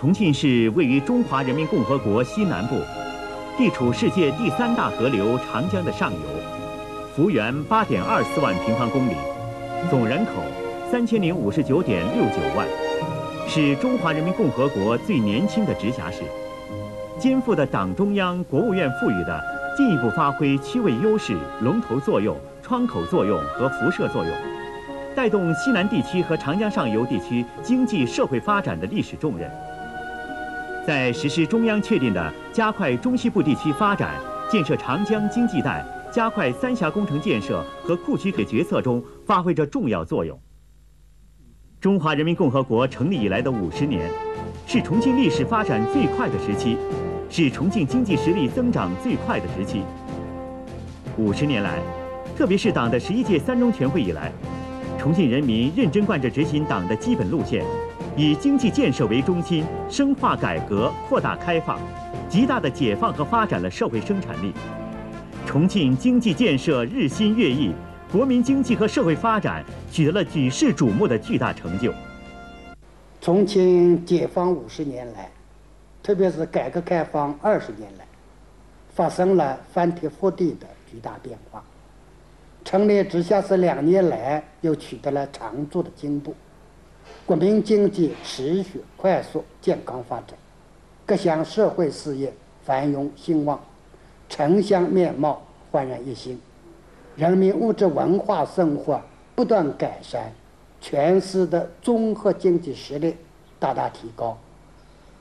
重庆市位于中华人民共和国西南部，地处世界第三大河流长江的上游，幅员八点二四万平方公里，总人口三千零五十九点六九万，是中华人民共和国最年轻的直辖市，肩负的党中央、国务院赋予的进一步发挥区位优势、龙头作用、窗口作用和辐射作用，带动西南地区和长江上游地区经济社会发展的历史重任。在实施中央确定的加快中西部地区发展、建设长江经济带、加快三峡工程建设和库区给决策中发挥着重要作用。中华人民共和国成立以来的五十年，是重庆历史发展最快的时期，是重庆经济实力增长最快的时期。五十年来，特别是党的十一届三中全会以来，重庆人民认真贯彻执行党的基本路线。以经济建设为中心，深化改革，扩大开放，极大的解放和发展了社会生产力。重庆经济建设日新月异，国民经济和社会发展取得了举世瞩目的巨大成就。重庆解放五十年来，特别是改革开放二十年来，发生了翻天覆地的巨大变化。成立直辖市两年来，又取得了长足的进步。国民经济持续快速健康发展，各项社会事业繁荣兴旺，城乡面貌焕然一新，人民物质文化生活不断改善，全市的综合经济实力大大提高。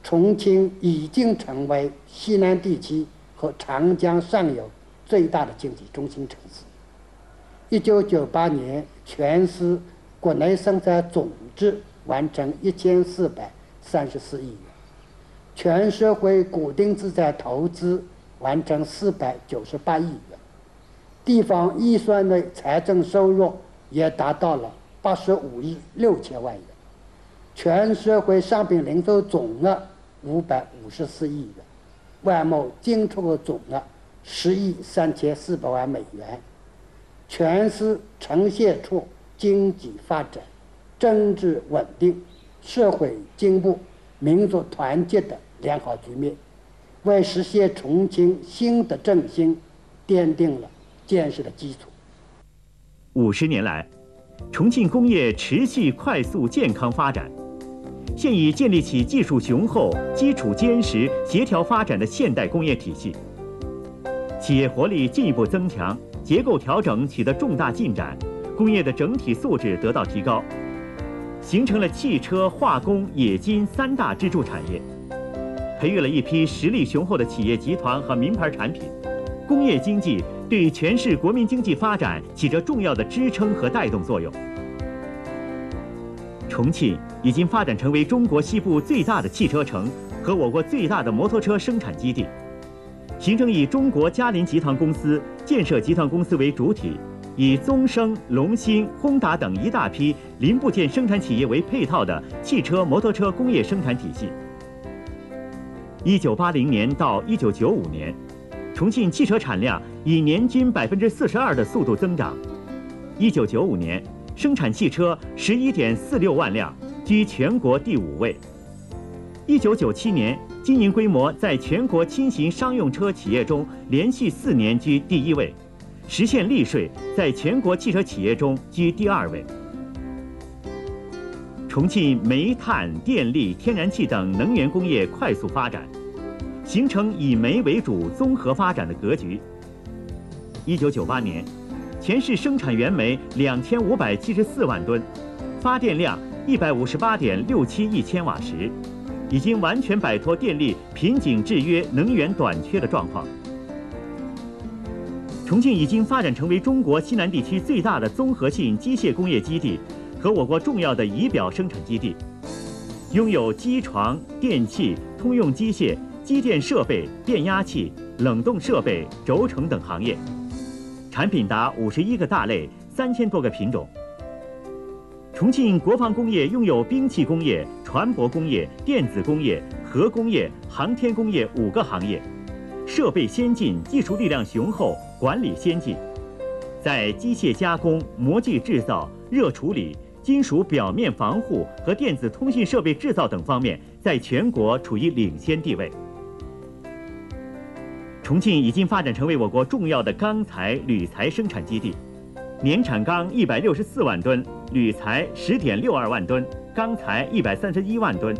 重庆已经成为西南地区和长江上游最大的经济中心城市。一九九八年，全市国内生产总至。完成一千四百三十四亿元，全社会固定资产投资完成四百九十八亿元，地方预算的财政收入也达到了八十五亿六千万元，全社会商品零售总额五百五十四亿元，外贸进出口总额十亿三千四百万美元，全市呈现出经济发展。政治稳定、社会进步、民族团结的良好局面，为实现重庆新的振兴奠定了坚实的基础。五十年来，重庆工业持续快速健康发展，现已建立起技术雄厚、基础坚实、协调发展的现代工业体系，企业活力进一步增强，结构调整取得重大进展，工业的整体素质得到提高。形成了汽车、化工、冶金三大支柱产业，培育了一批实力雄厚的企业集团和名牌产品。工业经济对全市国民经济发展起着重要的支撑和带动作用。重庆已经发展成为中国西部最大的汽车城和我国最大的摩托车生产基地，形成以中国嘉麟集团公司、建设集团公司为主体。以宗生、龙兴、轰达等一大批零部件生产企业为配套的汽车、摩托车工业生产体系。一九八零年到一九九五年，重庆汽车产量以年均百分之四十二的速度增长。一九九五年，生产汽车十一点四六万辆，居全国第五位。一九九七年，经营规模在全国轻型商用车企业中连续四年居第一位。实现利税，在全国汽车企业中居第二位。重庆煤炭、电力、天然气等能源工业快速发展，形成以煤为主综合发展的格局。一九九八年，全市生产原煤两千五百七十四万吨，发电量一百五十八点六七亿千瓦时，已经完全摆脱电力瓶颈制约、能源短缺的状况。重庆已经发展成为中国西南地区最大的综合性机械工业基地和我国重要的仪表生产基地，拥有机床、电器、通用机械、机电设备、变压器、冷冻设备、轴承等行业，产品达五十一个大类、三千多个品种。重庆国防工业拥有兵器工业、船舶工业、电子工业、核工业、航天工业五个行业。设备先进，技术力量雄厚，管理先进，在机械加工、模具制造、热处理、金属表面防护和电子通信设备制造等方面，在全国处于领先地位。重庆已经发展成为我国重要的钢材、铝材生产基地，年产钢一百六十四万吨，铝材十点六二万吨，钢材一百三十一万吨。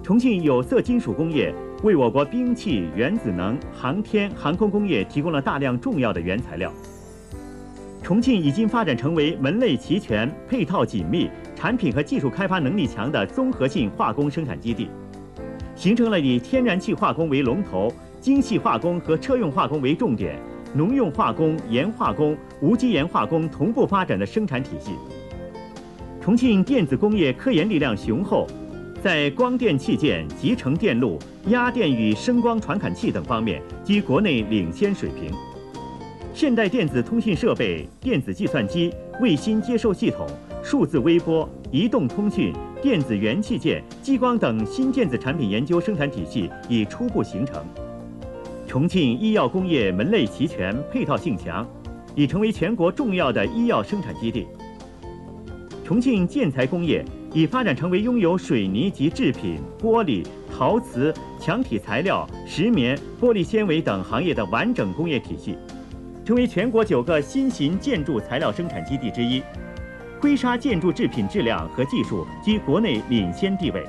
重庆有色金属工业为我国兵器、原子能、航天、航空工业提供了大量重要的原材料。重庆已经发展成为门类齐全、配套紧密、产品和技术开发能力强的综合性化工生产基地，形成了以天然气化工为龙头。精细化工和车用化工为重点，农用化工、盐化工、无机盐化工同步发展的生产体系。重庆电子工业科研力量雄厚，在光电器件、集成电路、压电与声光传感器等方面居国内领先水平。现代电子通信设备、电子计算机、卫星接收系统、数字微波、移动通讯、电子元器件、激光等新电子产品研究生产体系已初步形成。重庆医药工业门类齐全、配套性强，已成为全国重要的医药生产基地。重庆建材工业已发展成为拥有水泥及制品、玻璃、陶瓷、墙体材料、石棉、玻璃纤维等行业的完整工业体系，成为全国九个新型建筑材料生产基地之一。灰砂建筑制品质量和技术居国内领先地位。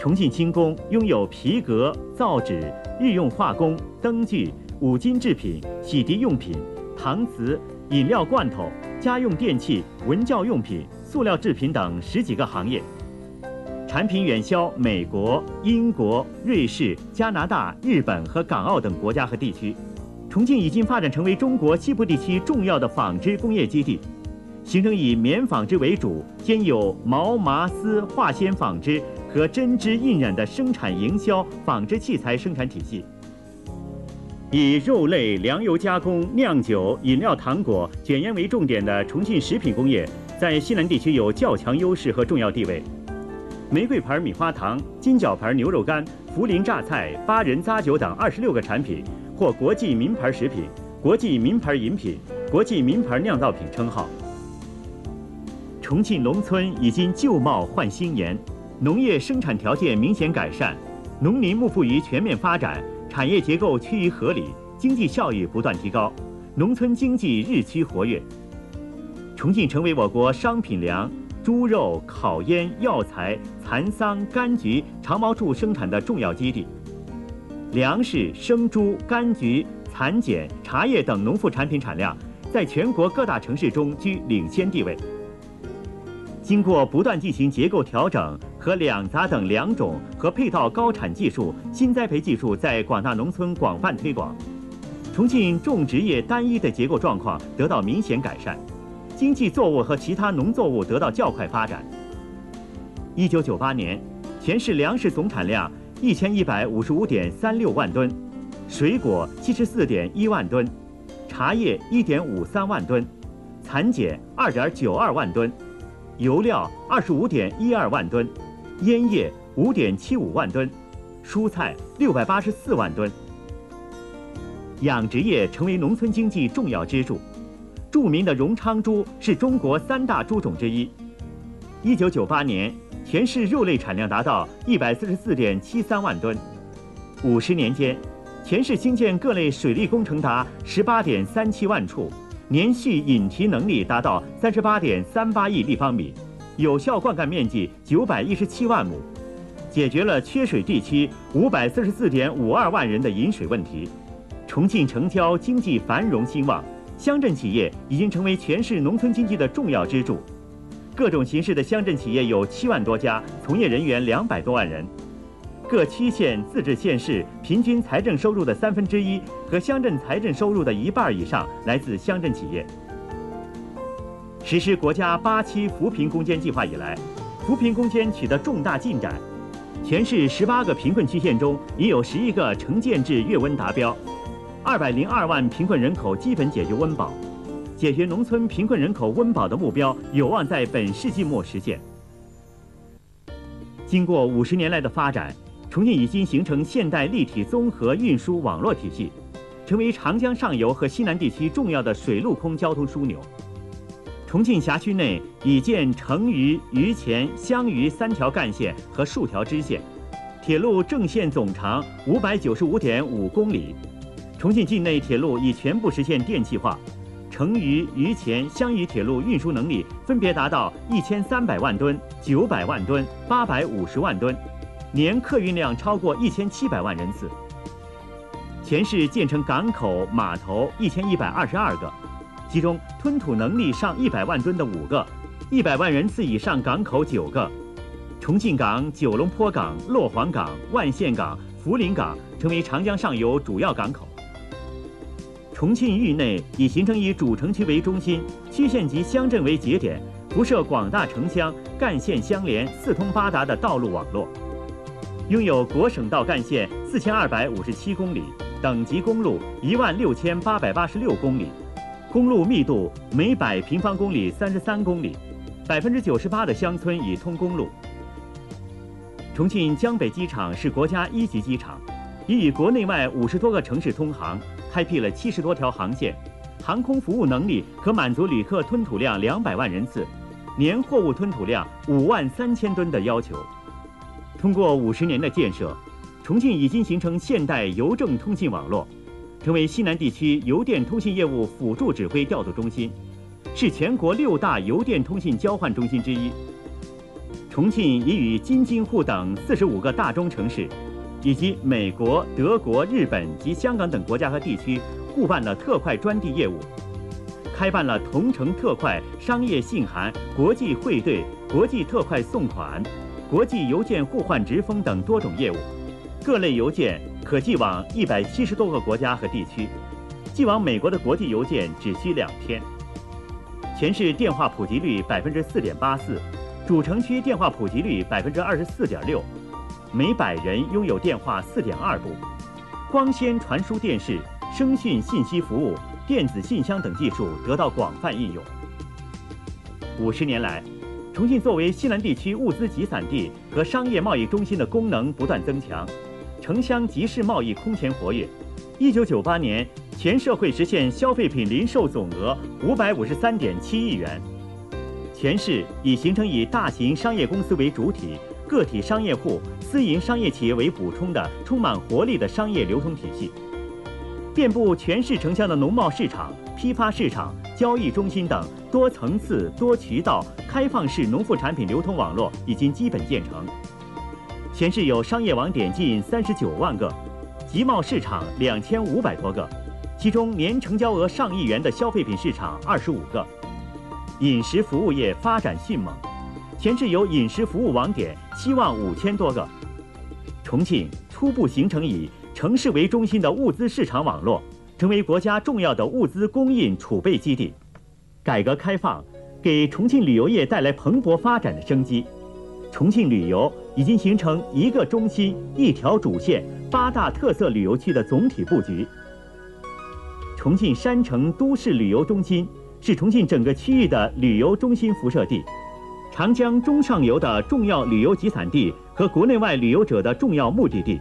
重庆轻工拥有皮革、造纸、日用化工、灯具、五金制品、洗涤用品、搪瓷、饮料罐头、家用电器、文教用品、塑料制品等十几个行业，产品远销美国、英国、瑞士、加拿大、日本和港澳等国家和地区。重庆已经发展成为中国西部地区重要的纺织工业基地，形成以棉纺织为主，兼有毛、麻、丝、化纤纺织。和针织印染的生产营销纺织器材生产体系，以肉类、粮油加工、酿酒、饮料、糖果、卷烟为重点的重庆食品工业，在西南地区有较强优势和重要地位。玫瑰牌米花糖、金角牌牛肉干、涪陵榨菜、八仁咂酒等二十六个产品获国际名牌食品、国际名牌饮品、国际名牌酿造品称号。重庆农村已经旧貌换新颜。农业生产条件明显改善，农林牧副渔全面发展，产业结构趋于合理，经济效益不断提高，农村经济日趋活跃。重庆成为我国商品粮、猪肉、烤烟、药材、蚕桑、柑橘、长毛猪生产的重要基地，粮食、生猪、柑橘、蚕茧、茶叶等农副产品产量在全国各大城市中居领先地位。经过不断进行结构调整和两杂等两种和配套高产技术、新栽培技术在广大农村广泛推广，重庆种植业单一的结构状况得到明显改善，经济作物和其他农作物得到较快发展。一九九八年，全市粮食总产量一千一百五十五点三六万吨，水果七十四点一万吨，茶叶一点五三万吨，蚕茧二点九二万吨。油料二十五点一二万吨，烟叶五点七五万吨，蔬菜六百八十四万吨。养殖业成为农村经济重要支柱。著名的荣昌猪是中国三大猪种之一。一九九八年，全市肉类产量达到一百四十四点七三万吨。五十年间，全市新建各类水利工程达十八点三七万处。年蓄引提能力达到三十八点三八亿立方米，有效灌溉面积九百一十七万亩，解决了缺水地区五百四十四点五二万人的饮水问题。重庆城郊经济繁荣兴旺，乡镇企业已经成为全市农村经济的重要支柱。各种形式的乡镇企业有七万多家，从业人员两百多万人。各区县、自治县市平均财政收入的三分之一和乡镇财政收入的一半以上来自乡镇企业。实施国家八期扶贫攻坚计划以来，扶贫攻坚取得重大进展。全市十八个贫困区县中已有十一个城建制月温达标，二百零二万贫困人口基本解决温饱，解决农村贫困人口温饱的目标有望在本世纪末实现。经过五十年来的发展。重庆已经形成现代立体综合运输网络体系，成为长江上游和西南地区重要的水陆空交通枢纽。重庆辖区内已建成渝、渝前、湘渝三条干线和数条支线，铁路正线总长五百九十五点五公里。重庆境内铁路已全部实现电气化，成渝、渝黔、湘渝铁路运输能力分别达到一千三百万吨、九百万吨、八百五十万吨，年客运量超过一千七百万人次。全市建成港口、码头一千一百二十二个。其中吞吐能力上一百万吨的五个，一百万人次以上港口九个，重庆港、九龙坡港、洛黄港、万县港、涪陵港成为长江上游主要港口。重庆域内已形成以主城区为中心、区县级乡镇为节点、辐射广大城乡、干线相连、四通八达的道路网络，拥有国省道干线四千二百五十七公里，等级公路一万六千八百八十六公里。公路密度每百平方公里三十三公里，百分之九十八的乡村已通公路。重庆江北机场是国家一级机场，已与国内外五十多个城市通航，开辟了七十多条航线，航空服务能力可满足旅客吞吐量两百万人次，年货物吞吐量五万三千吨的要求。通过五十年的建设，重庆已经形成现代邮政通信网络。成为西南地区邮电通信业务辅助指挥调度中心，是全国六大邮电通信交换中心之一。重庆已与京津沪等四十五个大中城市，以及美国、德国、日本及香港等国家和地区互办了特快专递业务，开办了同城特快商业信函、国际汇兑、国际特快送款、国际邮件互换直封等多种业务，各类邮件。可寄往一百七十多个国家和地区，寄往美国的国际邮件只需两天。全市电话普及率百分之四点八四，主城区电话普及率百分之二十四点六，每百人拥有电话四点二部。光纤传输电视、声讯信息服务、电子信箱等技术得到广泛应用。五十年来，重庆作为西南地区物资集散地和商业贸易中心的功能不断增强。城乡集市贸易空前活跃。一九九八年，全社会实现消费品零售总额五百五十三点七亿元。全市已形成以大型商业公司为主体、个体商业户、私营商业企业为补充的充满活力的商业流通体系。遍布全市城乡的农贸市场、批发市场、交易中心等多层次、多渠道、开放式农副产品流通网络已经基本建成。全市有商业网点近三十九万个，集贸市场两千五百多个，其中年成交额上亿元的消费品市场二十五个。饮食服务业发展迅猛，全市有饮食服务网点七万五千多个。重庆初步形成以城市为中心的物资市场网络，成为国家重要的物资供应储备基地。改革开放给重庆旅游业带来蓬勃发展的生机。重庆旅游已经形成一个中心、一条主线、八大特色旅游区的总体布局。重庆山城都市旅游中心是重庆整个区域的旅游中心辐射地，长江中上游的重要旅游集散地和国内外旅游者的重要目的地。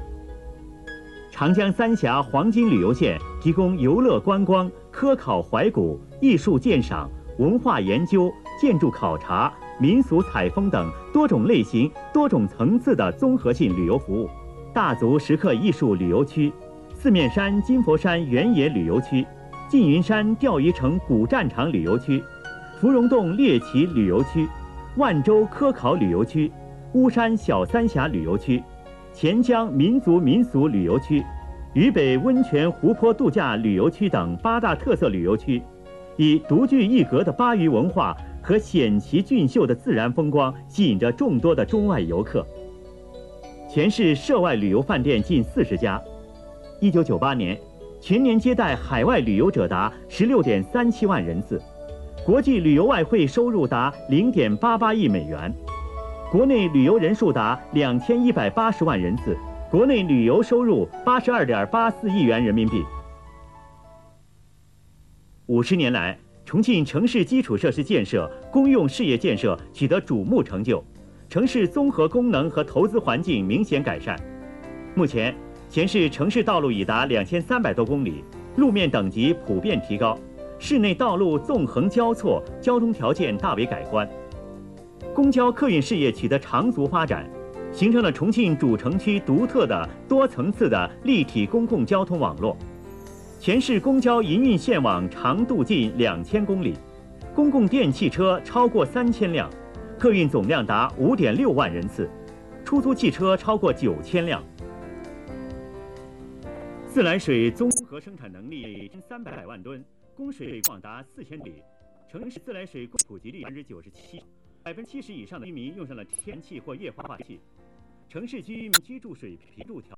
长江三峡黄金旅游线提供游乐观光、科考怀古、艺术鉴赏、文化研究、建筑考察。民俗采风等多种类型、多种层次的综合性旅游服务，大足石刻艺术旅游区、四面山金佛山原野旅游区、缙云山钓鱼城古战场旅游区、芙蓉洞猎奇旅游区、万州科考旅游区、巫山小三峡旅游区、黔江民族民俗旅游区、渝北温泉湖泊度假旅游区等八大特色旅游区，以独具一格的巴渝文化。和险奇俊秀的自然风光吸引着众多的中外游客。全市涉外旅游饭店近四十家。一九九八年，全年接待海外旅游者达十六点三七万人次，国际旅游外汇收入达零点八八亿美元，国内旅游人数达两千一百八十万人次，国内旅游收入八十二点八四亿元人民币。五十年来。重庆城市基础设施建设、公用事业建设取得瞩目成就，城市综合功能和投资环境明显改善。目前，全市城市道路已达两千三百多公里，路面等级普遍提高，市内道路纵横交错，交通条件大为改观。公交客运事业取得长足发展，形成了重庆主城区独特的多层次的立体公共交通网络。全市公交营运线网长度近两千公里，公共电汽车超过三千辆，客运总量达五点六万人次，出租汽车超过九千辆。自来水综合生产能力三百万吨，供水广达四千里，城市自来水普及率百分之九十七，百分之七十以上的居民用上了天然气或液化气，城市居民居住水平度调。